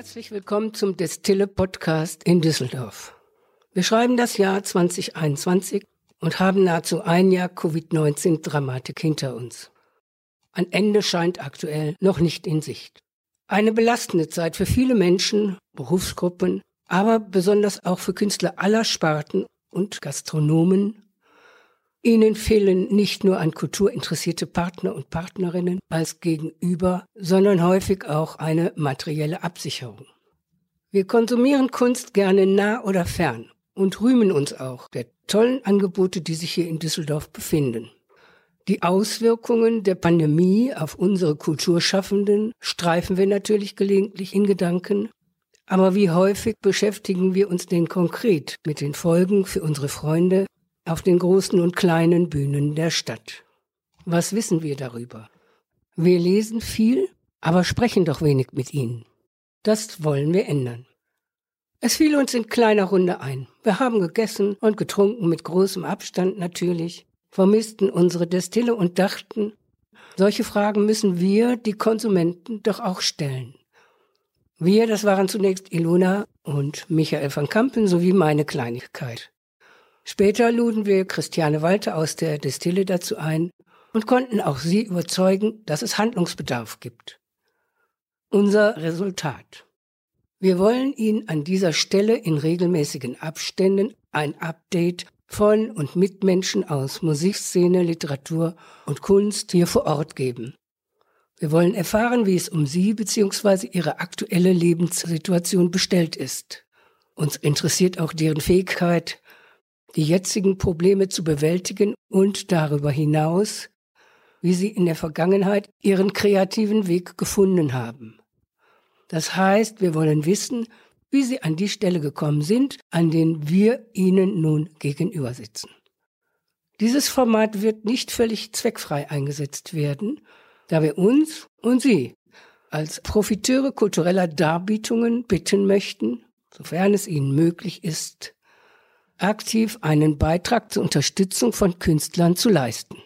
Herzlich willkommen zum Destille Podcast in Düsseldorf. Wir schreiben das Jahr 2021 und haben nahezu ein Jahr Covid-19-Dramatik hinter uns. Ein Ende scheint aktuell noch nicht in Sicht. Eine belastende Zeit für viele Menschen, Berufsgruppen, aber besonders auch für Künstler aller Sparten und Gastronomen. Ihnen fehlen nicht nur an Kultur interessierte Partner und Partnerinnen als Gegenüber, sondern häufig auch eine materielle Absicherung. Wir konsumieren Kunst gerne nah oder fern und rühmen uns auch der tollen Angebote, die sich hier in Düsseldorf befinden. Die Auswirkungen der Pandemie auf unsere Kulturschaffenden streifen wir natürlich gelegentlich in Gedanken, aber wie häufig beschäftigen wir uns denn konkret mit den Folgen für unsere Freunde auf den großen und kleinen Bühnen der Stadt? Was wissen wir darüber? Wir lesen viel, aber sprechen doch wenig mit ihnen. Das wollen wir ändern. Es fiel uns in kleiner Runde ein. Wir haben gegessen und getrunken mit großem Abstand natürlich, vermissten unsere Destille und dachten, solche Fragen müssen wir, die Konsumenten, doch auch stellen. Wir, das waren zunächst Ilona und Michael van Kampen sowie meine Kleinigkeit. Später luden wir Christiane Walter aus der Destille dazu ein und konnten auch sie überzeugen, dass es Handlungsbedarf gibt. Unser Resultat. Wir wollen Ihnen an dieser Stelle in regelmäßigen Abständen ein Update von und mit Menschen aus Musikszene, Literatur und Kunst hier vor Ort geben. Wir wollen erfahren, wie es um Sie bzw. Ihre aktuelle Lebenssituation bestellt ist. Uns interessiert auch deren Fähigkeit, die jetzigen Probleme zu bewältigen und darüber hinaus, wie sie in der Vergangenheit ihren kreativen Weg gefunden haben. Das heißt, wir wollen wissen, wie sie an die Stelle gekommen sind, an denen wir ihnen nun gegenüber sitzen. Dieses Format wird nicht völlig zweckfrei eingesetzt werden, da wir uns und Sie als Profiteure kultureller Darbietungen bitten möchten, sofern es Ihnen möglich ist, aktiv einen Beitrag zur Unterstützung von Künstlern zu leisten.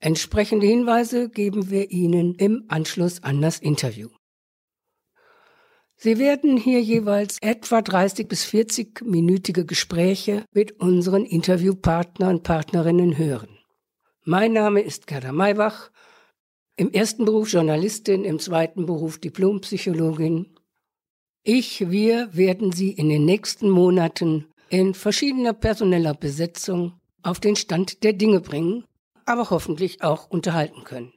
Entsprechende Hinweise geben wir Ihnen im Anschluss an das Interview. Sie werden hier jeweils etwa 30 bis 40 minütige Gespräche mit unseren Interviewpartnern und Partnerinnen hören. Mein Name ist Gerda Maybach, im ersten Beruf Journalistin, im zweiten Beruf Diplompsychologin. Ich, wir werden Sie in den nächsten Monaten in verschiedener personeller Besetzung auf den Stand der Dinge bringen, aber hoffentlich auch unterhalten können.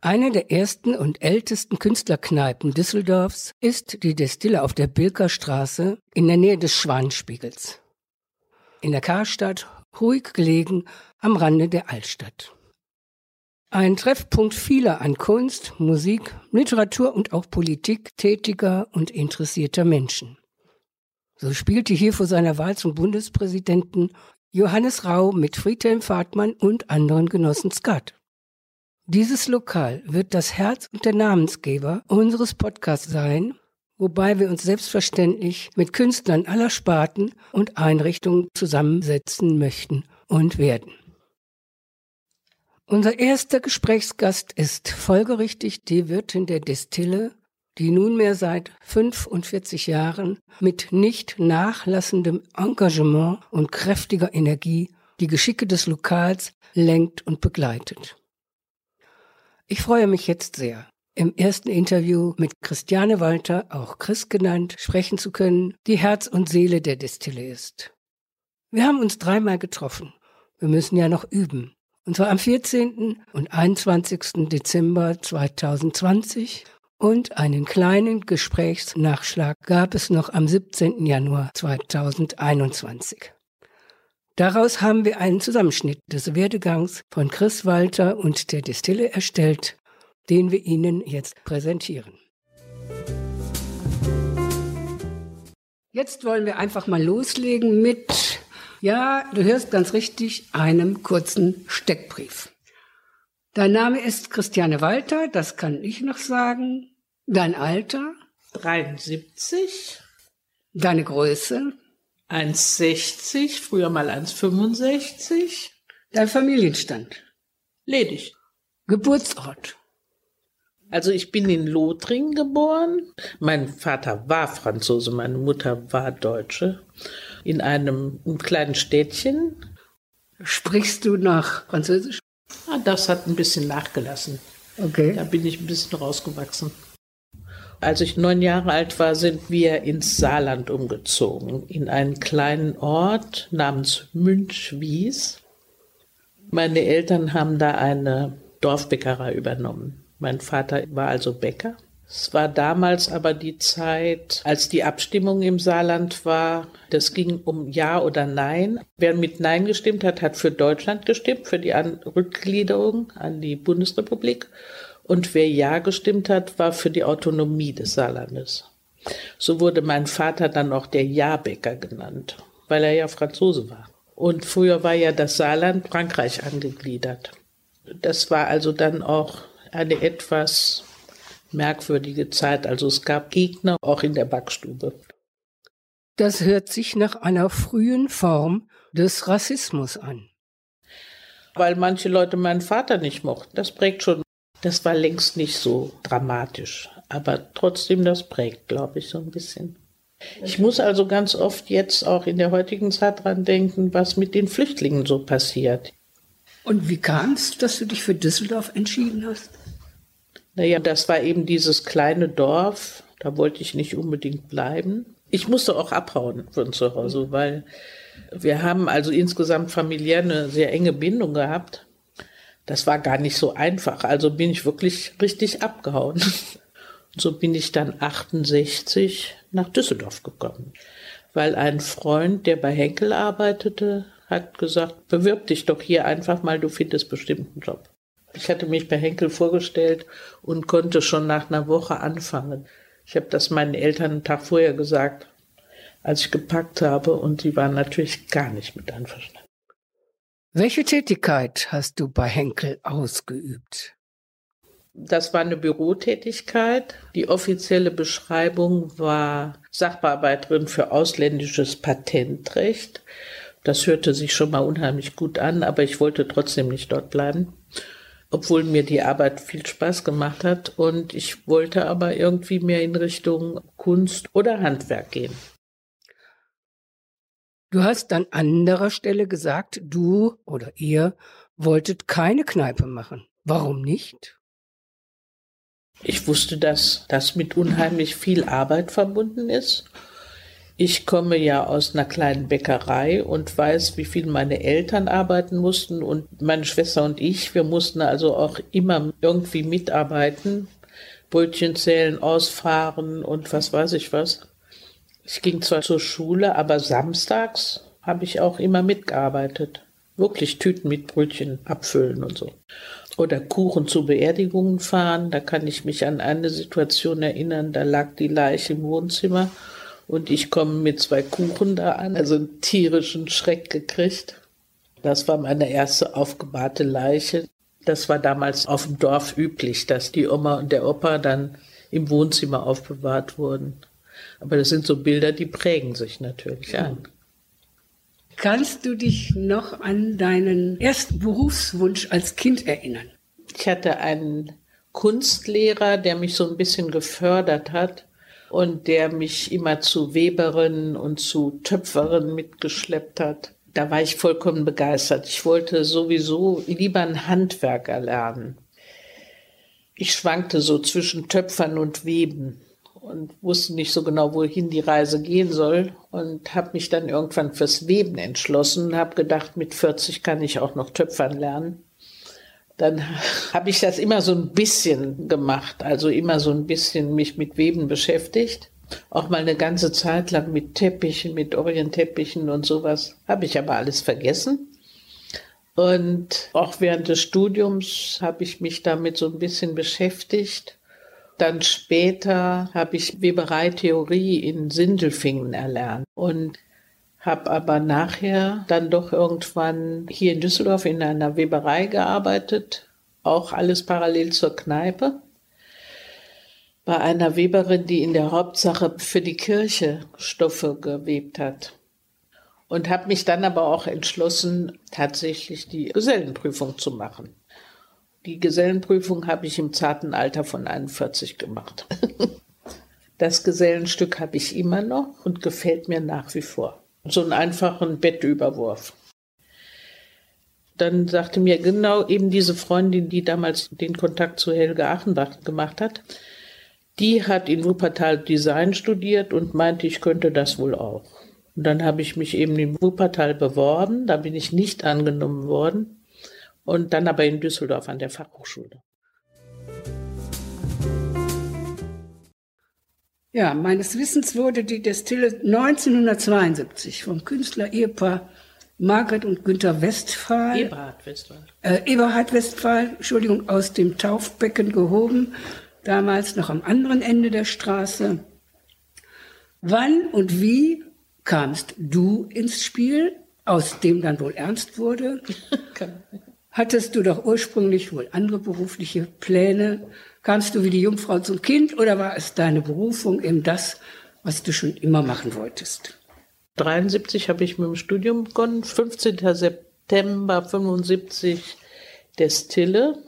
Eine der ersten und ältesten Künstlerkneipen Düsseldorfs ist die Destille auf der Bilkerstraße in der Nähe des Schwanspiegels. In der Karstadt, ruhig gelegen am Rande der Altstadt. Ein Treffpunkt vieler an Kunst, Musik, Literatur und auch Politik tätiger und interessierter Menschen. So spielte hier vor seiner Wahl zum Bundespräsidenten Johannes Rau mit Friedhelm Fahrtmann und anderen Genossen Skat. Dieses Lokal wird das Herz und der Namensgeber unseres Podcasts sein, wobei wir uns selbstverständlich mit Künstlern aller Sparten und Einrichtungen zusammensetzen möchten und werden. Unser erster Gesprächsgast ist folgerichtig die Wirtin der Destille, die nunmehr seit 45 Jahren mit nicht nachlassendem Engagement und kräftiger Energie die Geschicke des Lokals lenkt und begleitet. Ich freue mich jetzt sehr, im ersten Interview mit Christiane Walter, auch Chris genannt, sprechen zu können, die Herz und Seele der Destille ist. Wir haben uns dreimal getroffen. Wir müssen ja noch üben. Und zwar am 14. und 21. Dezember 2020 und einen kleinen Gesprächsnachschlag gab es noch am 17. Januar 2021. Daraus haben wir einen Zusammenschnitt des Werdegangs von Chris Walter und der Distille erstellt, den wir Ihnen jetzt präsentieren. Jetzt wollen wir einfach mal loslegen mit, ja, du hörst ganz richtig, einem kurzen Steckbrief. Dein Name ist Christiane Walter, das kann ich noch sagen. Dein Alter? 73. Deine Größe? 1,60, früher mal 1,65. Dein Familienstand? Ledig. Geburtsort? Also ich bin in Lothringen geboren. Mein Vater war Franzose, meine Mutter war Deutsche. In einem, einem kleinen Städtchen. Sprichst du nach Französisch? Ah, das hat ein bisschen nachgelassen. Okay. Da bin ich ein bisschen rausgewachsen. Als ich neun Jahre alt war, sind wir ins Saarland umgezogen, in einen kleinen Ort namens Münchwies. Meine Eltern haben da eine Dorfbäckerei übernommen. Mein Vater war also Bäcker. Es war damals aber die Zeit, als die Abstimmung im Saarland war. Das ging um Ja oder Nein. Wer mit Nein gestimmt hat, hat für Deutschland gestimmt, für die Rückgliederung an die Bundesrepublik. Und wer Ja gestimmt hat, war für die Autonomie des Saarlandes. So wurde mein Vater dann auch der Ja-Bäcker genannt, weil er ja Franzose war. Und früher war ja das Saarland Frankreich angegliedert. Das war also dann auch eine etwas merkwürdige Zeit. Also es gab Gegner auch in der Backstube. Das hört sich nach einer frühen Form des Rassismus an. Weil manche Leute meinen Vater nicht mochten. Das prägt schon das war längst nicht so dramatisch, aber trotzdem, das prägt, glaube ich, so ein bisschen. Ich muss also ganz oft jetzt auch in der heutigen Zeit dran denken, was mit den Flüchtlingen so passiert. Und wie kam es, dass du dich für Düsseldorf entschieden hast? Naja, das war eben dieses kleine Dorf, da wollte ich nicht unbedingt bleiben. Ich musste auch abhauen von zu Hause, weil wir haben also insgesamt familiär eine sehr enge Bindung gehabt. Das war gar nicht so einfach. Also bin ich wirklich richtig abgehauen. So bin ich dann 68 nach Düsseldorf gekommen, weil ein Freund, der bei Henkel arbeitete, hat gesagt, bewirb dich doch hier einfach mal, du findest bestimmt einen Job. Ich hatte mich bei Henkel vorgestellt und konnte schon nach einer Woche anfangen. Ich habe das meinen Eltern einen Tag vorher gesagt, als ich gepackt habe, und sie waren natürlich gar nicht mit einverstanden. Welche Tätigkeit hast du bei Henkel ausgeübt? Das war eine Bürotätigkeit. Die offizielle Beschreibung war Sachbearbeiterin für ausländisches Patentrecht. Das hörte sich schon mal unheimlich gut an, aber ich wollte trotzdem nicht dort bleiben, obwohl mir die Arbeit viel Spaß gemacht hat und ich wollte aber irgendwie mehr in Richtung Kunst oder Handwerk gehen. Du hast an anderer Stelle gesagt, du oder ihr wolltet keine Kneipe machen. Warum nicht? Ich wusste, dass das mit unheimlich viel Arbeit verbunden ist. Ich komme ja aus einer kleinen Bäckerei und weiß, wie viel meine Eltern arbeiten mussten und meine Schwester und ich, wir mussten also auch immer irgendwie mitarbeiten, Brötchen zählen, ausfahren und was weiß ich was. Ich ging zwar zur Schule, aber samstags habe ich auch immer mitgearbeitet. Wirklich Tüten mit Brötchen abfüllen und so. Oder Kuchen zu Beerdigungen fahren. Da kann ich mich an eine Situation erinnern, da lag die Leiche im Wohnzimmer und ich komme mit zwei Kuchen da an, also einen tierischen Schreck gekriegt. Das war meine erste aufgebahrte Leiche. Das war damals auf dem Dorf üblich, dass die Oma und der Opa dann im Wohnzimmer aufbewahrt wurden. Aber das sind so Bilder, die prägen sich natürlich an. Kannst du dich noch an deinen ersten Berufswunsch als Kind erinnern? Ich hatte einen Kunstlehrer, der mich so ein bisschen gefördert hat und der mich immer zu Weberinnen und zu Töpferinnen mitgeschleppt hat. Da war ich vollkommen begeistert. Ich wollte sowieso lieber ein Handwerker lernen. Ich schwankte so zwischen Töpfern und Weben und wusste nicht so genau, wohin die Reise gehen soll und habe mich dann irgendwann fürs Weben entschlossen und habe gedacht, mit 40 kann ich auch noch Töpfern lernen. Dann habe ich das immer so ein bisschen gemacht, also immer so ein bisschen mich mit Weben beschäftigt. Auch mal eine ganze Zeit lang mit Teppichen, mit Orientteppichen und sowas. Habe ich aber alles vergessen. Und auch während des Studiums habe ich mich damit so ein bisschen beschäftigt dann später habe ich Webereitheorie in Sindelfingen erlernt und habe aber nachher dann doch irgendwann hier in Düsseldorf in einer Weberei gearbeitet, auch alles parallel zur Kneipe. Bei einer Weberin, die in der Hauptsache für die Kirche Stoffe gewebt hat. Und habe mich dann aber auch entschlossen, tatsächlich die Gesellenprüfung zu machen. Die Gesellenprüfung habe ich im zarten Alter von 41 gemacht. Das Gesellenstück habe ich immer noch und gefällt mir nach wie vor. So einen einfachen Bettüberwurf. Dann sagte mir genau eben diese Freundin, die damals den Kontakt zu Helge Achenbach gemacht hat, die hat in Wuppertal Design studiert und meinte, ich könnte das wohl auch. Und dann habe ich mich eben in Wuppertal beworben, da bin ich nicht angenommen worden und dann aber in Düsseldorf an der Fachhochschule. Ja, meines Wissens wurde die Destille 1972 vom Künstler-Ehepaar Margret und Günther Westphal, Eberhard Westphal, äh, Eberhard Westphal, Entschuldigung, aus dem Taufbecken gehoben, damals noch am anderen Ende der Straße. Wann und wie kamst du ins Spiel, aus dem dann wohl ernst wurde? Hattest du doch ursprünglich wohl andere berufliche Pläne? Kamst du wie die Jungfrau zum Kind oder war es deine Berufung, eben das, was du schon immer machen wolltest? 73 habe ich mit dem Studium begonnen, 15. September 75 Destille.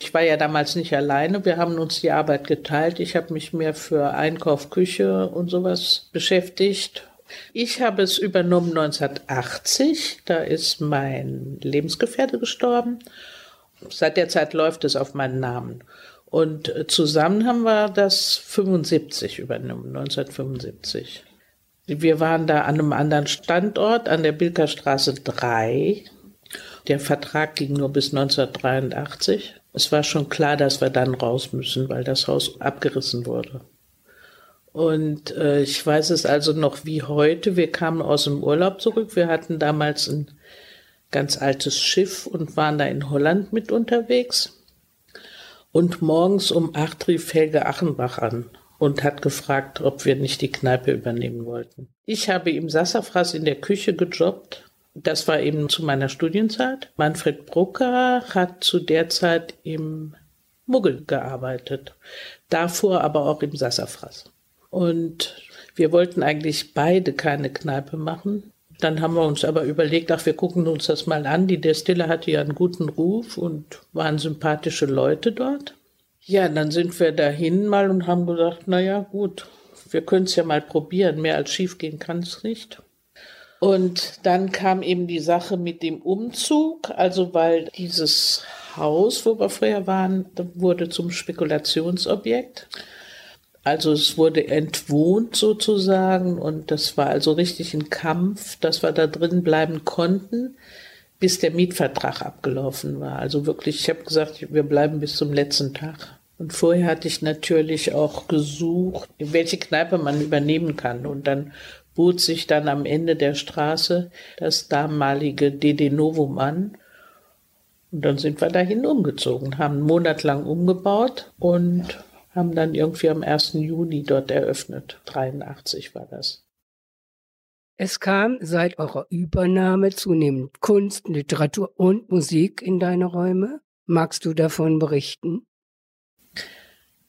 Ich war ja damals nicht alleine, wir haben uns die Arbeit geteilt. Ich habe mich mehr für Einkauf, Küche und sowas beschäftigt. Ich habe es übernommen 1980, da ist mein Lebensgefährte gestorben. Seit der Zeit läuft es auf meinen Namen. Und äh, zusammen haben wir das 75 übernommen, 1975. Wir waren da an einem anderen Standort, an der Bilkerstraße 3. Der Vertrag ging nur bis 1983. Es war schon klar, dass wir dann raus müssen, weil das Haus abgerissen wurde. Und äh, ich weiß es also noch wie heute. Wir kamen aus dem Urlaub zurück. Wir hatten damals ein ganz altes Schiff und waren da in Holland mit unterwegs. Und morgens um acht rief Helge Achenbach an und hat gefragt, ob wir nicht die Kneipe übernehmen wollten. Ich habe im Sassafras in der Küche gejobbt. Das war eben zu meiner Studienzeit. Manfred Brucker hat zu der Zeit im Muggel gearbeitet. Davor aber auch im Sassafras. Und wir wollten eigentlich beide keine Kneipe machen. Dann haben wir uns aber überlegt, ach, wir gucken uns das mal an. Die Destille hatte ja einen guten Ruf und waren sympathische Leute dort. Ja, dann sind wir dahin mal und haben gesagt, na ja, gut, wir können es ja mal probieren. Mehr als schief gehen kann es nicht. Und dann kam eben die Sache mit dem Umzug, also weil dieses Haus, wo wir früher waren, wurde zum Spekulationsobjekt. Also es wurde entwohnt sozusagen und das war also richtig ein Kampf, dass wir da drin bleiben konnten, bis der Mietvertrag abgelaufen war. Also wirklich, ich habe gesagt, wir bleiben bis zum letzten Tag. Und vorher hatte ich natürlich auch gesucht, welche Kneipe man übernehmen kann. Und dann bot sich dann am Ende der Straße das damalige DD Novum an. Und dann sind wir dahin umgezogen, haben einen Monat lang umgebaut und haben dann irgendwie am 1. Juni dort eröffnet. 83 war das. Es kam seit eurer Übernahme zunehmend Kunst, Literatur und Musik in deine Räume. Magst du davon berichten?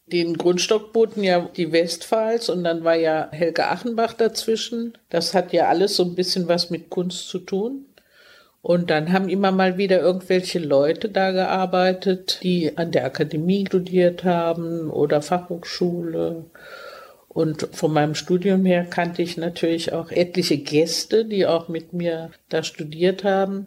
Den Grundstock boten ja die Westphals und dann war ja Helge Achenbach dazwischen. Das hat ja alles so ein bisschen was mit Kunst zu tun. Und dann haben immer mal wieder irgendwelche Leute da gearbeitet, die an der Akademie studiert haben oder Fachhochschule. Und von meinem Studium her kannte ich natürlich auch etliche Gäste, die auch mit mir da studiert haben.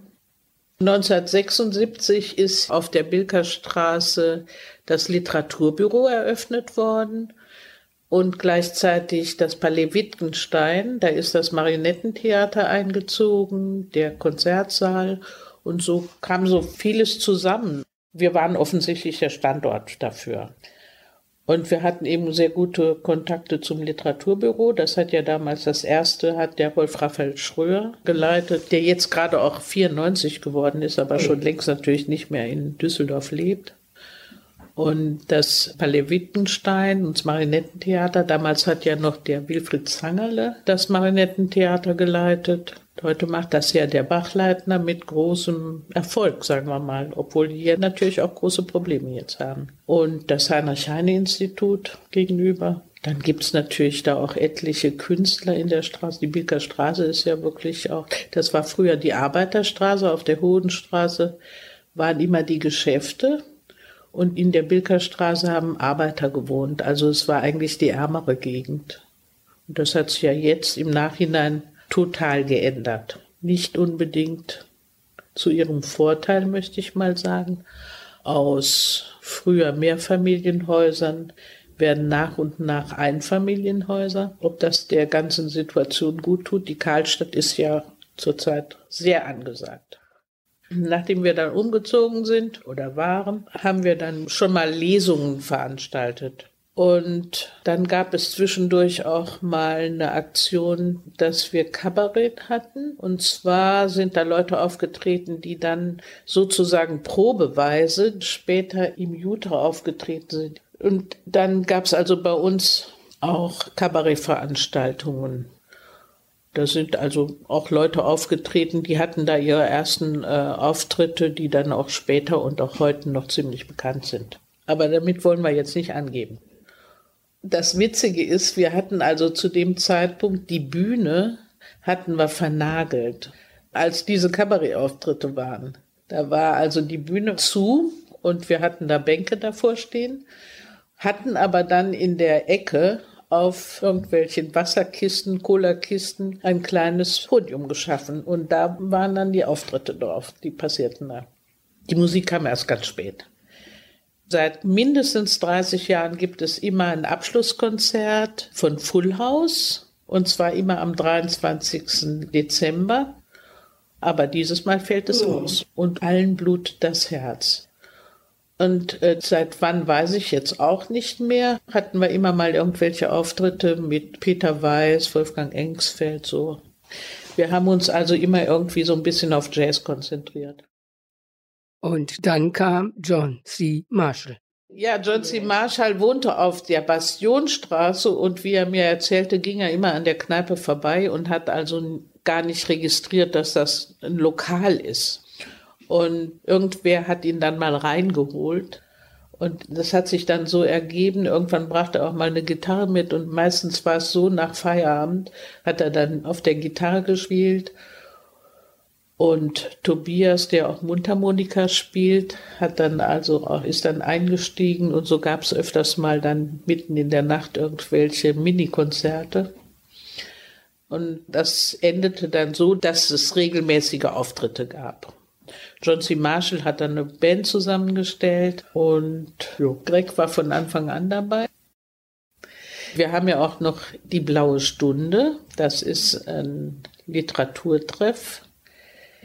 1976 ist auf der Bilkerstraße das Literaturbüro eröffnet worden und gleichzeitig das Palais Wittgenstein. Da ist das Marionettentheater eingezogen, der Konzertsaal und so kam so vieles zusammen. Wir waren offensichtlich der Standort dafür. Und wir hatten eben sehr gute Kontakte zum Literaturbüro. Das hat ja damals das erste, hat der Wolf Raphael Schröer geleitet, der jetzt gerade auch 94 geworden ist, aber schon längst natürlich nicht mehr in Düsseldorf lebt und das Palais Wittgenstein und das Marinettentheater. Damals hat ja noch der Wilfried Zangerle das Marinettentheater geleitet. Heute macht das ja der Bachleitner mit großem Erfolg, sagen wir mal, obwohl die hier natürlich auch große Probleme jetzt haben. Und das Heinrich-Heine-Institut gegenüber. Dann gibt's natürlich da auch etliche Künstler in der Straße. Die Bilker Straße ist ja wirklich auch, das war früher die Arbeiterstraße, auf der Hohenstraße waren immer die Geschäfte Und in der Bilkerstraße haben Arbeiter gewohnt. Also es war eigentlich die ärmere Gegend. Und das hat sich ja jetzt im Nachhinein total geändert. Nicht unbedingt zu ihrem Vorteil, möchte ich mal sagen. Aus früher Mehrfamilienhäusern werden nach und nach Einfamilienhäuser. Ob das der ganzen Situation gut tut, die Karlstadt ist ja zurzeit sehr angesagt. Nachdem wir dann umgezogen sind oder waren, haben wir dann schon mal Lesungen veranstaltet. Und dann gab es zwischendurch auch mal eine Aktion, dass wir Kabarett hatten. Und zwar sind da Leute aufgetreten, die dann sozusagen probeweise später im Jutra aufgetreten sind. Und dann gab es also bei uns auch Kabarettveranstaltungen. Da sind also auch Leute aufgetreten, die hatten da ihre ersten äh, Auftritte, die dann auch später und auch heute noch ziemlich bekannt sind. Aber damit wollen wir jetzt nicht angeben das Witzige ist, wir hatten also zu dem Zeitpunkt die Bühne hatten wir vernagelt, als diese Kabarettauftritte waren. Da war also die Bühne zu und wir hatten da Bänke davor stehen, hatten aber dann in der Ecke auf irgendwelchen Wasserkisten, Cola-Kisten ein kleines Podium geschaffen und da waren dann die Auftritte drauf, die passierten da. Die Musik kam erst ganz spät. Seit mindestens 30 Jahren gibt es immer ein Abschlusskonzert von Full House und zwar immer am 23. Dezember. Aber dieses Mal fällt es oh. aus und allen blutet das Herz. Und äh, seit wann weiß ich jetzt auch nicht mehr. Hatten wir immer mal irgendwelche Auftritte mit Peter Weiß, Wolfgang Engsfeld, so. Wir haben uns also immer irgendwie so ein bisschen auf Jazz konzentriert. Und dann kam John C. Marshall. Ja, John C. Marshall wohnte auf der Bastionstraße und wie er mir erzählte, ging er immer an der Kneipe vorbei und hat also gar nicht registriert, dass das ein Lokal ist. Und irgendwer hat ihn dann mal reingeholt. Und das hat sich dann so ergeben. Irgendwann brachte er auch mal eine Gitarre mit und meistens war es so, nach Feierabend hat er dann auf der Gitarre gespielt und Tobias, der auch Mundharmonika spielt, hat dann also auch, ist dann eingestiegen und so gab es öfters mal dann mitten in der Nacht irgendwelche Mini-Konzerte. Und das endete dann so, dass es regelmäßige Auftritte gab. John C. Marshall hat dann eine Band zusammengestellt und jo, Greg war von Anfang an dabei. Wir haben ja auch noch die Blaue Stunde. Das ist ein Literaturtreff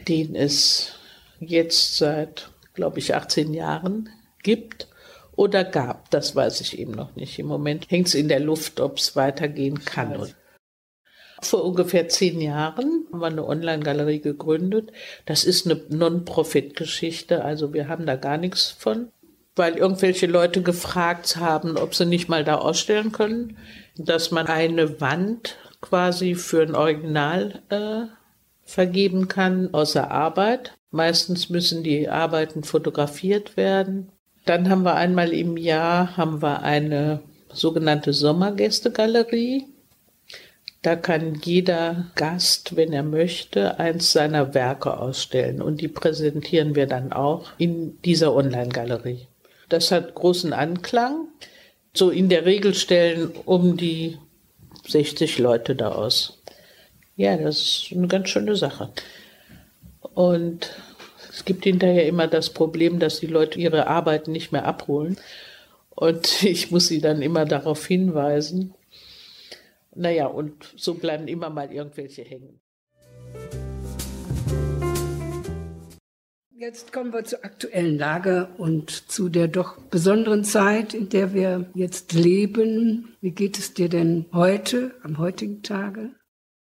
den es jetzt seit, glaube ich, 18 Jahren gibt oder gab. Das weiß ich eben noch nicht. Im Moment hängt es in der Luft, ob es weitergehen kann. Vor ungefähr zehn Jahren haben wir eine Online-Galerie gegründet. Das ist eine Non-Profit-Geschichte, also wir haben da gar nichts von, weil irgendwelche Leute gefragt haben, ob sie nicht mal da ausstellen können, dass man eine Wand quasi für ein Original äh, vergeben kann außer Arbeit. Meistens müssen die Arbeiten fotografiert werden. Dann haben wir einmal im Jahr haben wir eine sogenannte Sommergästegalerie. Da kann jeder Gast, wenn er möchte, eins seiner Werke ausstellen und die präsentieren wir dann auch in dieser Online-Galerie. Das hat großen Anklang. So in der Regel stellen um die 60 Leute da aus. Ja, das ist eine ganz schöne Sache. Und es gibt hinterher immer das Problem, dass die Leute ihre Arbeiten nicht mehr abholen. Und ich muss sie dann immer darauf hinweisen. Naja, und so bleiben immer mal irgendwelche hängen. Jetzt kommen wir zur aktuellen Lage und zu der doch besonderen Zeit, in der wir jetzt leben. Wie geht es dir denn heute, am heutigen Tage?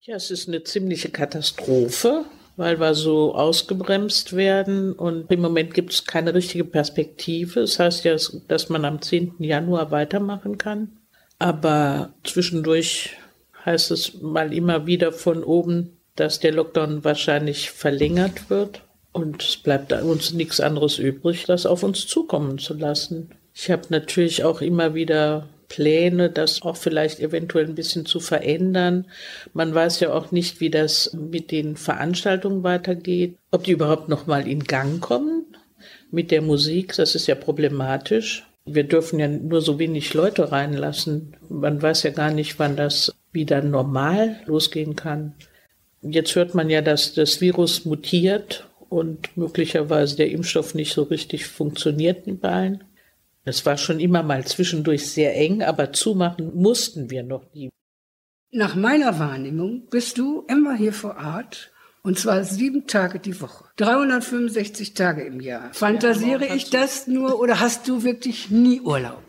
Ja, es ist eine ziemliche Katastrophe, weil wir so ausgebremst werden und im Moment gibt es keine richtige Perspektive. Das heißt ja, dass man am 10. Januar weitermachen kann. Aber zwischendurch heißt es mal immer wieder von oben, dass der Lockdown wahrscheinlich verlängert wird. Und es bleibt uns nichts anderes übrig, das auf uns zukommen zu lassen. Ich habe natürlich auch immer wieder Pläne, das auch vielleicht eventuell ein bisschen zu verändern. Man weiß ja auch nicht, wie das mit den Veranstaltungen weitergeht, ob die überhaupt noch mal in Gang kommen. mit der Musik. Das ist ja problematisch. Wir dürfen ja nur so wenig Leute reinlassen. Man weiß ja gar nicht, wann das wieder normal losgehen kann. Jetzt hört man ja, dass das Virus mutiert und möglicherweise der Impfstoff nicht so richtig funktioniert in Bayern. Es war schon immer mal zwischendurch sehr eng, aber zumachen mussten wir noch nie. Nach meiner Wahrnehmung bist du immer hier vor Ort und zwar sieben Tage die Woche. 365 Tage im Jahr. Fantasiere ja, ich das nur oder hast du wirklich nie Urlaub?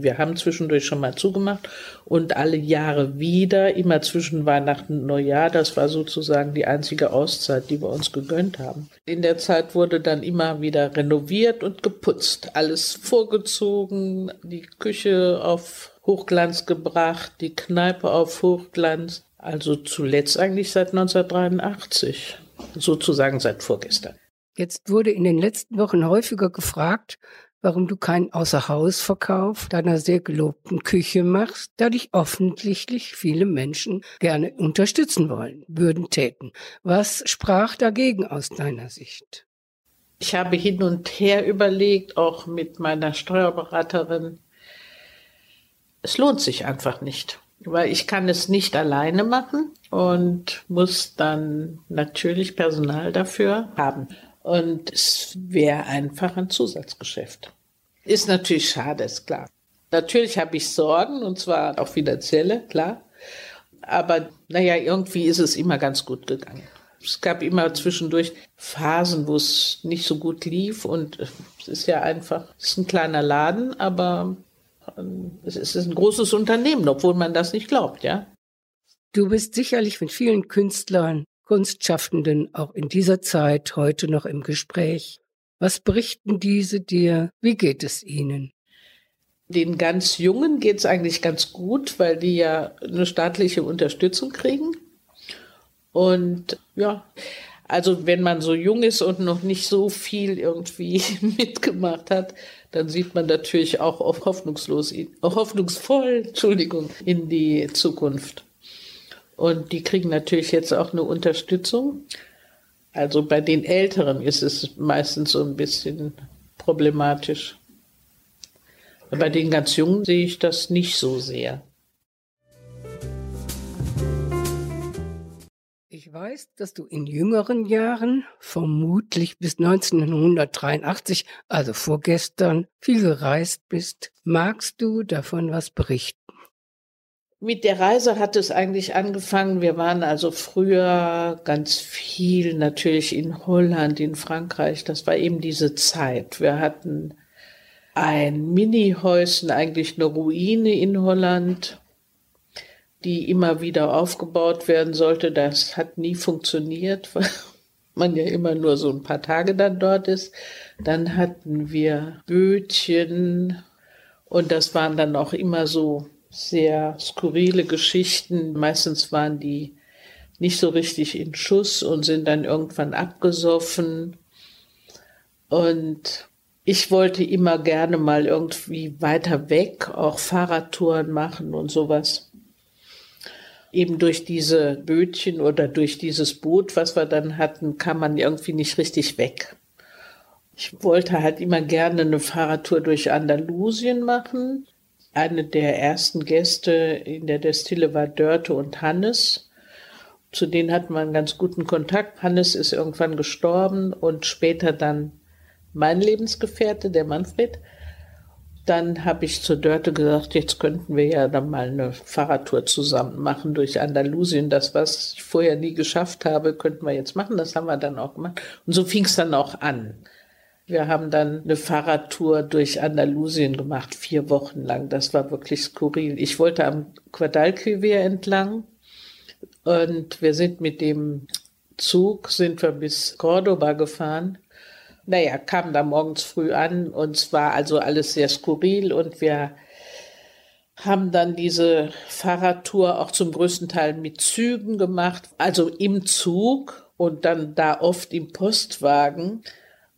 Wir haben zwischendurch schon mal zugemacht und alle Jahre wieder, immer zwischen Weihnachten und Neujahr. Das war sozusagen die einzige Auszeit, die wir uns gegönnt haben. In der Zeit wurde dann immer wieder renoviert und geputzt. Alles vorgezogen, die Küche auf Hochglanz gebracht, die Kneipe auf Hochglanz. Also zuletzt eigentlich seit 1983, sozusagen seit vorgestern. Jetzt wurde in den letzten Wochen häufiger gefragt, warum du keinen Außerhausverkauf deiner sehr gelobten Küche machst, da dich offensichtlich viele Menschen gerne unterstützen wollen, würden täten. Was sprach dagegen aus deiner Sicht? Ich habe hin und her überlegt, auch mit meiner Steuerberaterin. Es lohnt sich einfach nicht, weil ich kann es nicht alleine machen und muss dann natürlich Personal dafür haben. Und es wäre einfach ein Zusatzgeschäft. Ist natürlich schade, ist klar. Natürlich habe ich Sorgen, und zwar auch finanzielle, klar. Aber naja, irgendwie ist es immer ganz gut gegangen. Es gab immer zwischendurch Phasen, wo es nicht so gut lief. Und es ist ja einfach, es ist ein kleiner Laden, aber es ist ein großes Unternehmen, obwohl man das nicht glaubt, ja. Du bist sicherlich mit vielen Künstlern Kunstschaffenden auch in dieser Zeit heute noch im Gespräch. Was berichten diese dir? Wie geht es ihnen? Den ganz Jungen geht es eigentlich ganz gut, weil die ja eine staatliche Unterstützung kriegen. Und ja, also wenn man so jung ist und noch nicht so viel irgendwie mitgemacht hat, dann sieht man natürlich auch hoffnungslos, hoffnungsvoll, Entschuldigung, in die Zukunft. Und die kriegen natürlich jetzt auch eine Unterstützung. Also bei den Älteren ist es meistens so ein bisschen problematisch. Bei den ganz Jungen sehe ich das nicht so sehr. Ich weiß, dass du in jüngeren Jahren, vermutlich bis 1983, also vorgestern, viel gereist bist. Magst du davon was berichten? Mit der Reise hat es eigentlich angefangen. Wir waren also früher ganz viel natürlich in Holland, in Frankreich. Das war eben diese Zeit. Wir hatten ein Mini-Häuschen, eigentlich eine Ruine in Holland, die immer wieder aufgebaut werden sollte. Das hat nie funktioniert, weil man ja immer nur so ein paar Tage dann dort ist. Dann hatten wir Bötchen und das waren dann auch immer so sehr skurrile Geschichten. Meistens waren die nicht so richtig in Schuss und sind dann irgendwann abgesoffen. Und ich wollte immer gerne mal irgendwie weiter weg, auch Fahrradtouren machen und sowas. Eben durch diese Bötchen oder durch dieses Boot, was wir dann hatten, kam man irgendwie nicht richtig weg. Ich wollte halt immer gerne eine Fahrradtour durch Andalusien machen eine der ersten Gäste in der Destille war Dörte und Hannes. Zu denen hatten wir einen ganz guten Kontakt. Hannes ist irgendwann gestorben und später dann mein Lebensgefährte, der Manfred. Dann habe ich zur Dörte gesagt, jetzt könnten wir ja dann mal eine Fahrradtour zusammen machen durch Andalusien. Das, was ich vorher nie geschafft habe, könnten wir jetzt machen. Das haben wir dann auch gemacht. Und so fing es dann auch an. Wir haben dann eine Fahrradtour durch Andalusien gemacht, vier Wochen lang. Das war wirklich skurril. Ich wollte am Guadalquivir entlang und wir sind mit dem Zug, sind wir bis Cordoba gefahren. Naja, kamen da morgens früh an und es war also alles sehr skurril und wir haben dann diese Fahrradtour auch zum größten Teil mit Zügen gemacht, also im Zug und dann da oft im Postwagen.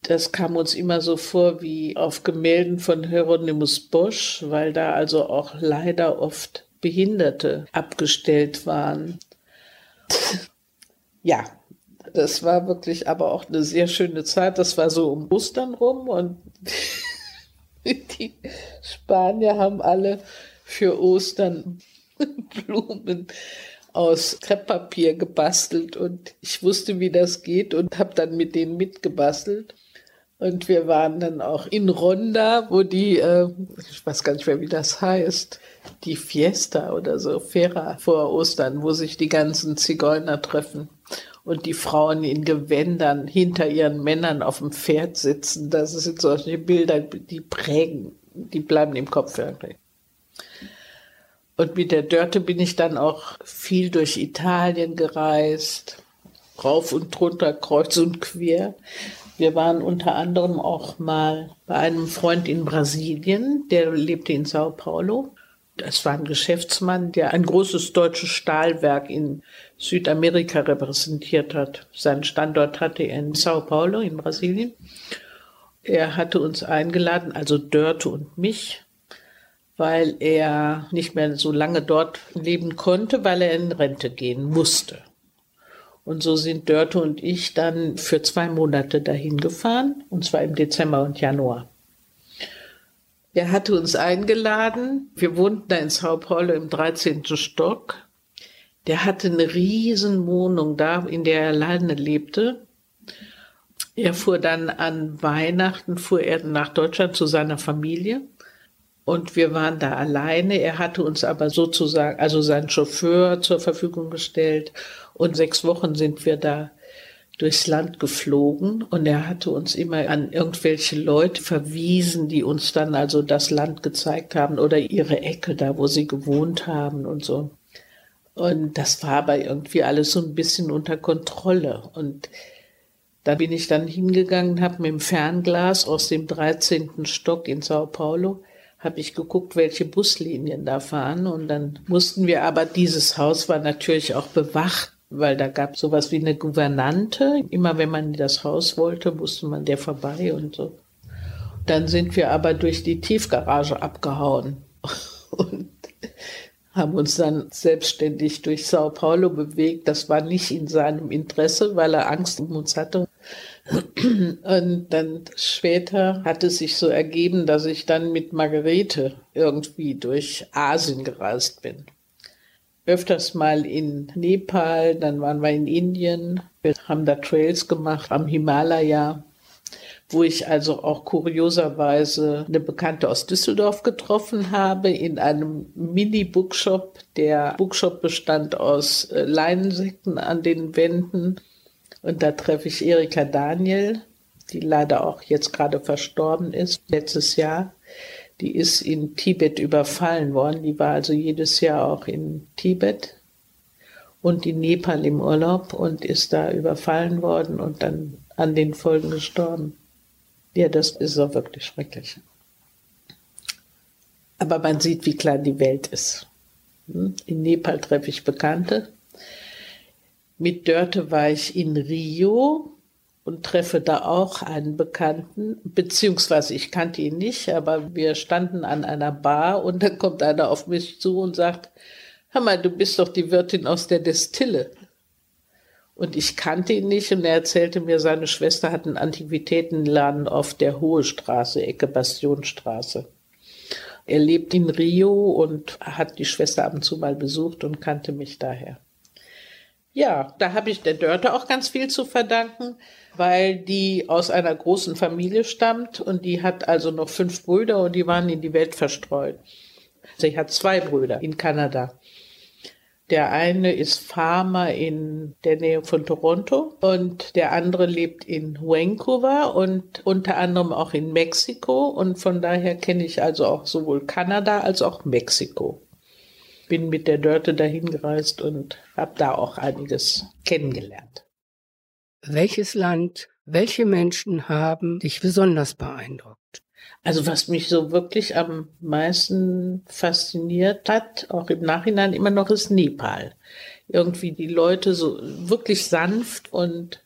Das kam uns immer so vor wie auf Gemälden von Hieronymus Bosch, weil da also auch leider oft Behinderte abgestellt waren. ja, Das war wirklich aber auch eine sehr schöne Zeit. Das war so um Ostern rum und die Spanier haben alle für Ostern Blumen aus Krepppapier gebastelt und ich wusste, wie das geht und habe dann mit denen mitgebastelt. Und wir waren dann auch in Ronda, wo die, äh, ich weiß gar nicht mehr, wie das heißt, die Fiesta oder so, Fera vor Ostern, wo sich die ganzen Zigeuner treffen und die Frauen in Gewändern hinter ihren Männern auf dem Pferd sitzen. Das sind solche Bilder, die prägen, die bleiben im Kopf irgendwie. Und mit der Dörte bin ich dann auch viel durch Italien gereist, rauf und drunter, kreuz und quer. Wir waren unter anderem auch mal bei einem Freund in Brasilien, der lebte in Sao Paulo. Das war ein Geschäftsmann, der ein großes deutsches Stahlwerk in Südamerika repräsentiert hat. Seinen Standort hatte er in Sao Paulo in Brasilien. Er hatte uns eingeladen, also Dörte und mich, weil er nicht mehr so lange dort leben konnte, weil er in Rente gehen musste. Und so sind Dörte und ich dann für zwei Monate dahin gefahren, und zwar im Dezember und Januar. Er hatte uns eingeladen. Wir wohnten da in Sao Paulo im 13. Stock. Der hatte eine riesen Wohnung da, in der er alleine lebte. Er fuhr dann an Weihnachten, fuhr er nach Deutschland zu seiner Familie und wir waren da alleine. Er hatte uns aber sozusagen, also seinen Chauffeur zur Verfügung gestellt. Und sechs Wochen sind wir da durchs Land geflogen und er hatte uns immer an irgendwelche Leute verwiesen, die uns dann also das Land gezeigt haben oder ihre Ecke da, wo sie gewohnt haben und so. Und das war aber irgendwie alles so ein bisschen unter Kontrolle. Und da bin ich dann hingegangen, habe mit dem Fernglas aus dem 13. Stock in Sao Paulo habe ich geguckt, welche Buslinien da fahren. Und dann mussten wir aber, dieses Haus war natürlich auch bewacht, weil da gab es sowas wie eine Gouvernante. Immer wenn man in das Haus wollte, musste man der vorbei und so. Dann sind wir aber durch die Tiefgarage abgehauen und haben uns dann selbstständig durch Sao Paulo bewegt. Das war nicht in seinem Interesse, weil er Angst um uns hatte. Und dann später hat es sich so ergeben, dass ich dann mit Margarete irgendwie durch Asien gereist bin. Öfters mal in Nepal, dann waren wir in Indien. Wir haben da Trails gemacht am Himalaya, wo ich also auch kurioserweise eine Bekannte aus Düsseldorf getroffen habe in einem Mini-Bookshop. Der Bookshop bestand aus äh, Leinensäcken an den Wänden und da treffe ich Erika Daniel, die leider auch jetzt gerade verstorben ist, letztes Jahr. Die ist in Tibet überfallen worden. Die war also jedes Jahr auch in Tibet und in Nepal im Urlaub und ist da überfallen worden und dann an den Folgen gestorben. Ja, das ist auch wirklich schrecklich. Aber man sieht, wie klein die Welt ist. Hm? In Nepal treffe ich Bekannte, mit Dörte war ich in Rio und treffe da auch einen Bekannten, beziehungsweise ich kannte ihn nicht, aber wir standen an einer Bar und dann kommt einer auf mich zu und sagt, hör mal, du bist doch die Wirtin aus der Destille. Und ich kannte ihn nicht und er erzählte mir, seine Schwester hat einen Antiquitätenladen auf der Hohe Straße, Ecke Bastionstraße. Er lebt in Rio und hat die Schwester ab und zu mal besucht und kannte mich daher. Ja, da habe ich der Dörte auch ganz viel zu verdanken, weil die aus einer großen Familie stammt und die hat also noch fünf Brüder und die waren in die Welt verstreut. Sie hat zwei Brüder in Kanada. Der eine ist Farmer in der Nähe von Toronto und der andere lebt in Vancouver und unter anderem auch in Mexiko und von daher kenne ich also auch sowohl Kanada als auch Mexiko bin mit der Dörte dahin gereist und habe da auch einiges kennengelernt. Welches Land, welche Menschen haben dich besonders beeindruckt? Also was mich so wirklich am meisten fasziniert hat, auch im Nachhinein immer noch, ist Nepal. Irgendwie die Leute so wirklich sanft und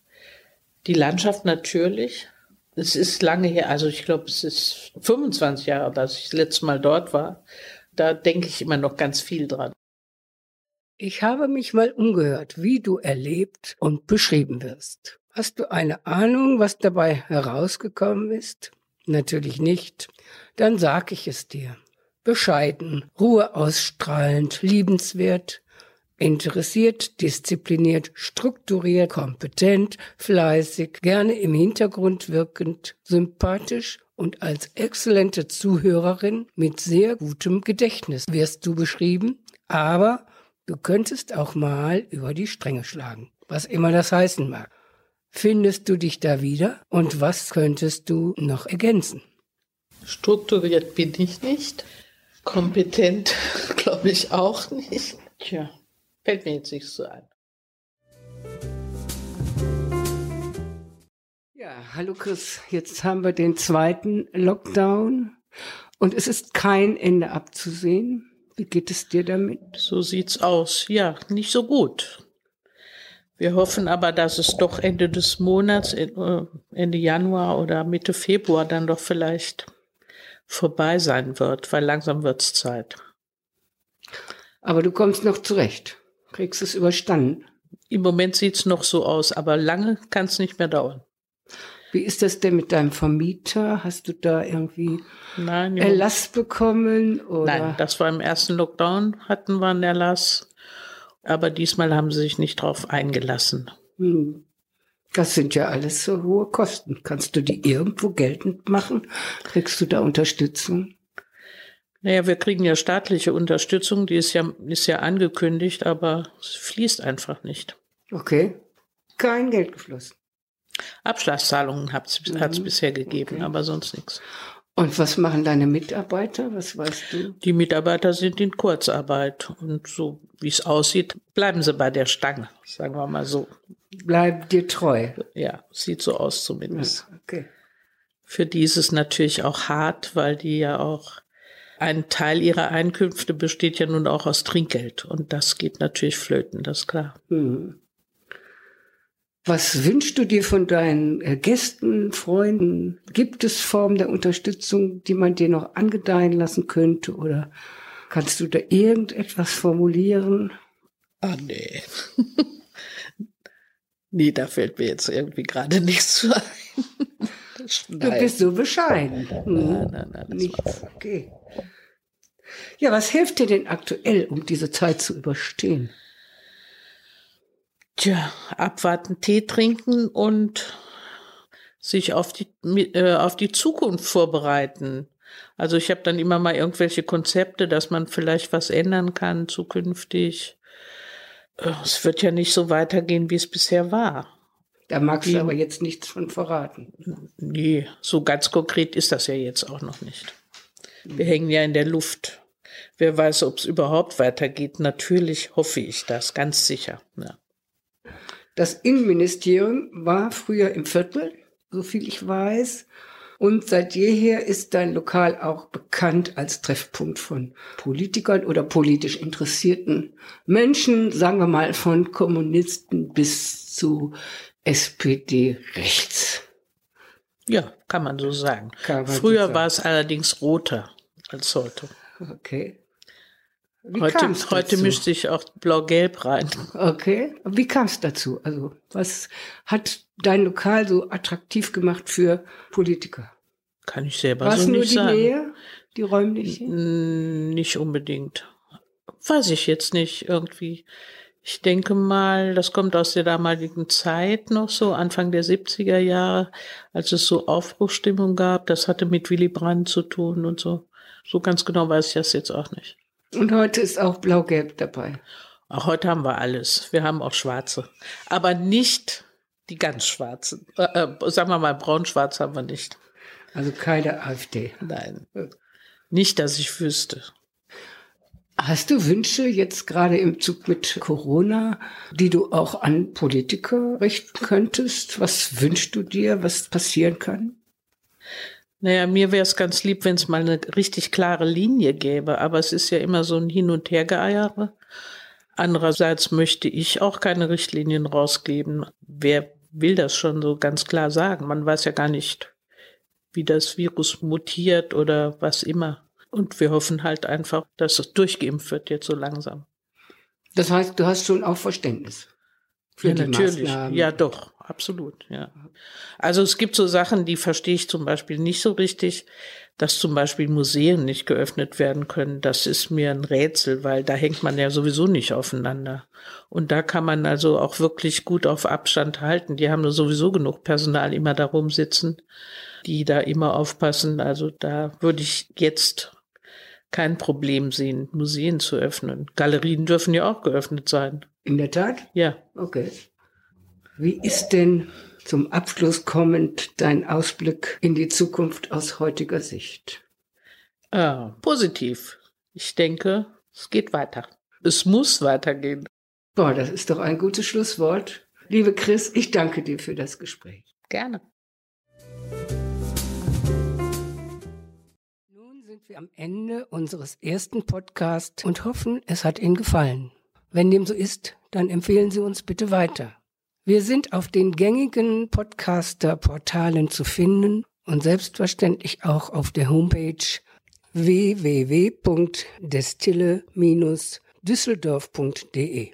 die Landschaft natürlich. Es ist lange her, also ich glaube, es ist 25 Jahre, dass ich das letzte Mal dort war. Da denke ich immer noch ganz viel dran. Ich habe mich mal umgehört, wie du erlebt und beschrieben wirst. Hast du eine Ahnung, was dabei herausgekommen ist? Natürlich nicht. Dann sag ich es dir. Bescheiden, Ruhe ausstrahlend, liebenswert, interessiert, diszipliniert, strukturiert, kompetent, fleißig, gerne im Hintergrund wirkend, sympathisch und als exzellente Zuhörerin mit sehr gutem Gedächtnis wirst du beschrieben, aber du könntest auch mal über die Stränge schlagen, was immer das heißen mag. Findest du dich da wieder und was könntest du noch ergänzen? Strukturiert bin ich nicht. Kompetent glaube ich auch nicht. Tja, fällt mir jetzt nicht so ein. Ja, hallo Chris, jetzt haben wir den zweiten Lockdown und es ist kein Ende abzusehen. Wie geht es dir damit? So sieht's aus. Ja, nicht so gut. Wir hoffen aber, dass es doch Ende des Monats, äh, Ende Januar oder Mitte Februar dann doch vielleicht vorbei sein wird, weil langsam wird's Zeit. Aber du kommst noch zurecht. Kriegst es überstanden. Im Moment sieht's noch so aus, aber lange kann's nicht mehr dauern. Wie ist das denn mit deinem Vermieter? Hast du da irgendwie Nein, Erlass bekommen? Oder? Nein, das war im ersten Lockdown, hatten wir einen Erlass. Aber diesmal haben sie sich nicht drauf eingelassen. Hm. Das sind ja alles so hohe Kosten. Kannst du die irgendwo geltend machen? Kriegst du da Unterstützung? Naja, wir kriegen ja staatliche Unterstützung, die ist ja, ist ja angekündigt, aber es fließt einfach nicht. Okay. Kein Geld geflossen. Abschlagszahlungen hat es mhm. bisher gegeben, okay. aber sonst nichts. Und was machen deine Mitarbeiter? Was weißt du? Die Mitarbeiter sind in Kurzarbeit. Und so wie es aussieht, bleiben sie bei der Stange, sagen wir mal so. Bleib dir treu. Ja, sieht so aus zumindest. Ja, okay. Für die ist es natürlich auch hart, weil die ja auch ein Teil ihrer Einkünfte besteht ja nun auch aus Trinkgeld. Und das geht natürlich flöten, das ist klar. Mhm. Was wünschst du dir von deinen äh, Gästen, Freunden? Gibt es Formen der Unterstützung, die man dir noch angedeihen lassen könnte? Oder kannst du da irgendetwas formulieren? Ah, nee. nee, da fällt mir jetzt irgendwie gerade nichts zu ein. Du bist so bescheiden. Hm. Nein, nein, nein. Nichts. Okay. Ja, was hilft dir denn aktuell, um diese Zeit zu überstehen? Tja, abwarten, Tee trinken und sich auf die, äh, auf die Zukunft vorbereiten. Also ich habe dann immer mal irgendwelche Konzepte, dass man vielleicht was ändern kann zukünftig. Äh, es wird ja nicht so weitergehen, wie es bisher war. Da magst du aber jetzt nichts von verraten. Nee, so ganz konkret ist das ja jetzt auch noch nicht. Wir hängen ja in der Luft. Wer weiß, ob es überhaupt weitergeht. Natürlich hoffe ich das, ganz sicher. Ja. Das Innenministerium war früher im Viertel, so viel ich weiß. Und seit jeher ist dein Lokal auch bekannt als Treffpunkt von Politikern oder politisch interessierten Menschen, sagen wir mal von Kommunisten bis zu SPD rechts. Ja, kann man so sagen. Man Früher so sagen. war es allerdings roter als heute. Okay. Wie heute, heute mischt sich auch blau-gelb rein. Okay. Wie kam es dazu? Also, was hat dein Lokal so attraktiv gemacht für Politiker? Kann ich selber War's so nur nicht die sagen. Nähe, die räumliche? Nicht unbedingt. Weiß ich jetzt nicht irgendwie. Ich denke mal, das kommt aus der damaligen Zeit noch so, Anfang der 70er Jahre, als es so Aufbruchstimmung gab. Das hatte mit Willy Brandt zu tun und so. So ganz genau weiß ich das jetzt auch nicht. Und heute ist auch blau-gelb dabei. Auch heute haben wir alles. Wir haben auch schwarze. Aber nicht die ganz schwarzen. Äh, äh, sagen wir mal, braun-schwarz haben wir nicht. Also keine AfD. Nein. Nicht, dass ich wüsste. Hast du Wünsche jetzt gerade im Zug mit Corona, die du auch an Politiker richten könntest? Was wünschst du dir, was passieren kann? Naja, mir wäre es ganz lieb, wenn es mal eine richtig klare Linie gäbe, aber es ist ja immer so ein Hin- und Hergeeiere. Andererseits möchte ich auch keine Richtlinien rausgeben. Wer will das schon so ganz klar sagen? Man weiß ja gar nicht, wie das Virus mutiert oder was immer. Und wir hoffen halt einfach, dass es durchgeimpft wird jetzt so langsam. Das heißt, du hast schon auch Verständnis für ja, die natürlich. Maßnahmen. Ja, doch, absolut, ja. Also es gibt so Sachen, die verstehe ich zum Beispiel nicht so richtig, dass zum Beispiel Museen nicht geöffnet werden können. Das ist mir ein Rätsel, weil da hängt man ja sowieso nicht aufeinander. Und da kann man also auch wirklich gut auf Abstand halten. Die haben sowieso genug Personal immer darum sitzen, die da immer aufpassen. Also da würde ich jetzt kein Problem sehen, Museen zu öffnen. Galerien dürfen ja auch geöffnet sein. In der Tat? Ja. Okay. Wie ist denn zum Abschluss kommend dein Ausblick in die Zukunft aus heutiger Sicht? Ah, positiv. Ich denke, es geht weiter. Es muss weitergehen. Boah, das ist doch ein gutes Schlusswort. Liebe Chris, ich danke dir für das Gespräch. Gerne. sind wir am Ende unseres ersten Podcasts und hoffen, es hat Ihnen gefallen. Wenn dem so ist, dann empfehlen Sie uns bitte weiter. Wir sind auf den gängigen Podcaster-Portalen zu finden und selbstverständlich auch auf der Homepage www.destille-düsseldorf.de.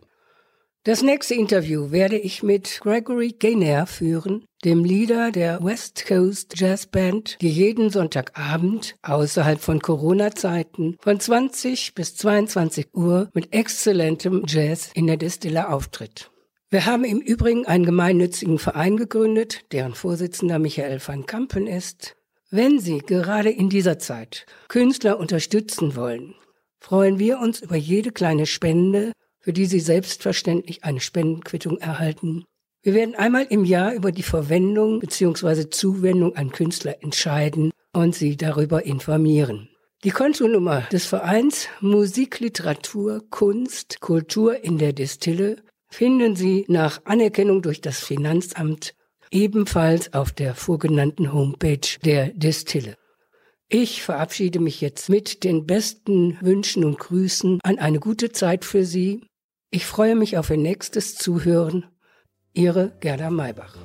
Das nächste Interview werde ich mit Gregory Gaynor führen, dem Leader der West Coast Jazz Band, die jeden Sonntagabend außerhalb von Corona-Zeiten von 20 bis 22 Uhr mit exzellentem Jazz in der Destille auftritt. Wir haben im Übrigen einen gemeinnützigen Verein gegründet, deren Vorsitzender Michael van Kampen ist. Wenn Sie gerade in dieser Zeit Künstler unterstützen wollen, freuen wir uns über jede kleine Spende für die Sie selbstverständlich eine Spendenquittung erhalten. Wir werden einmal im Jahr über die Verwendung bzw. Zuwendung an Künstler entscheiden und Sie darüber informieren. Die Kontonummer des Vereins Musik, Literatur, Kunst, Kultur in der Destille finden Sie nach Anerkennung durch das Finanzamt ebenfalls auf der vorgenannten Homepage der Destille. Ich verabschiede mich jetzt mit den besten Wünschen und Grüßen an eine gute Zeit für Sie ich freue mich auf Ihr nächstes Zuhören. Ihre Gerda Maybach.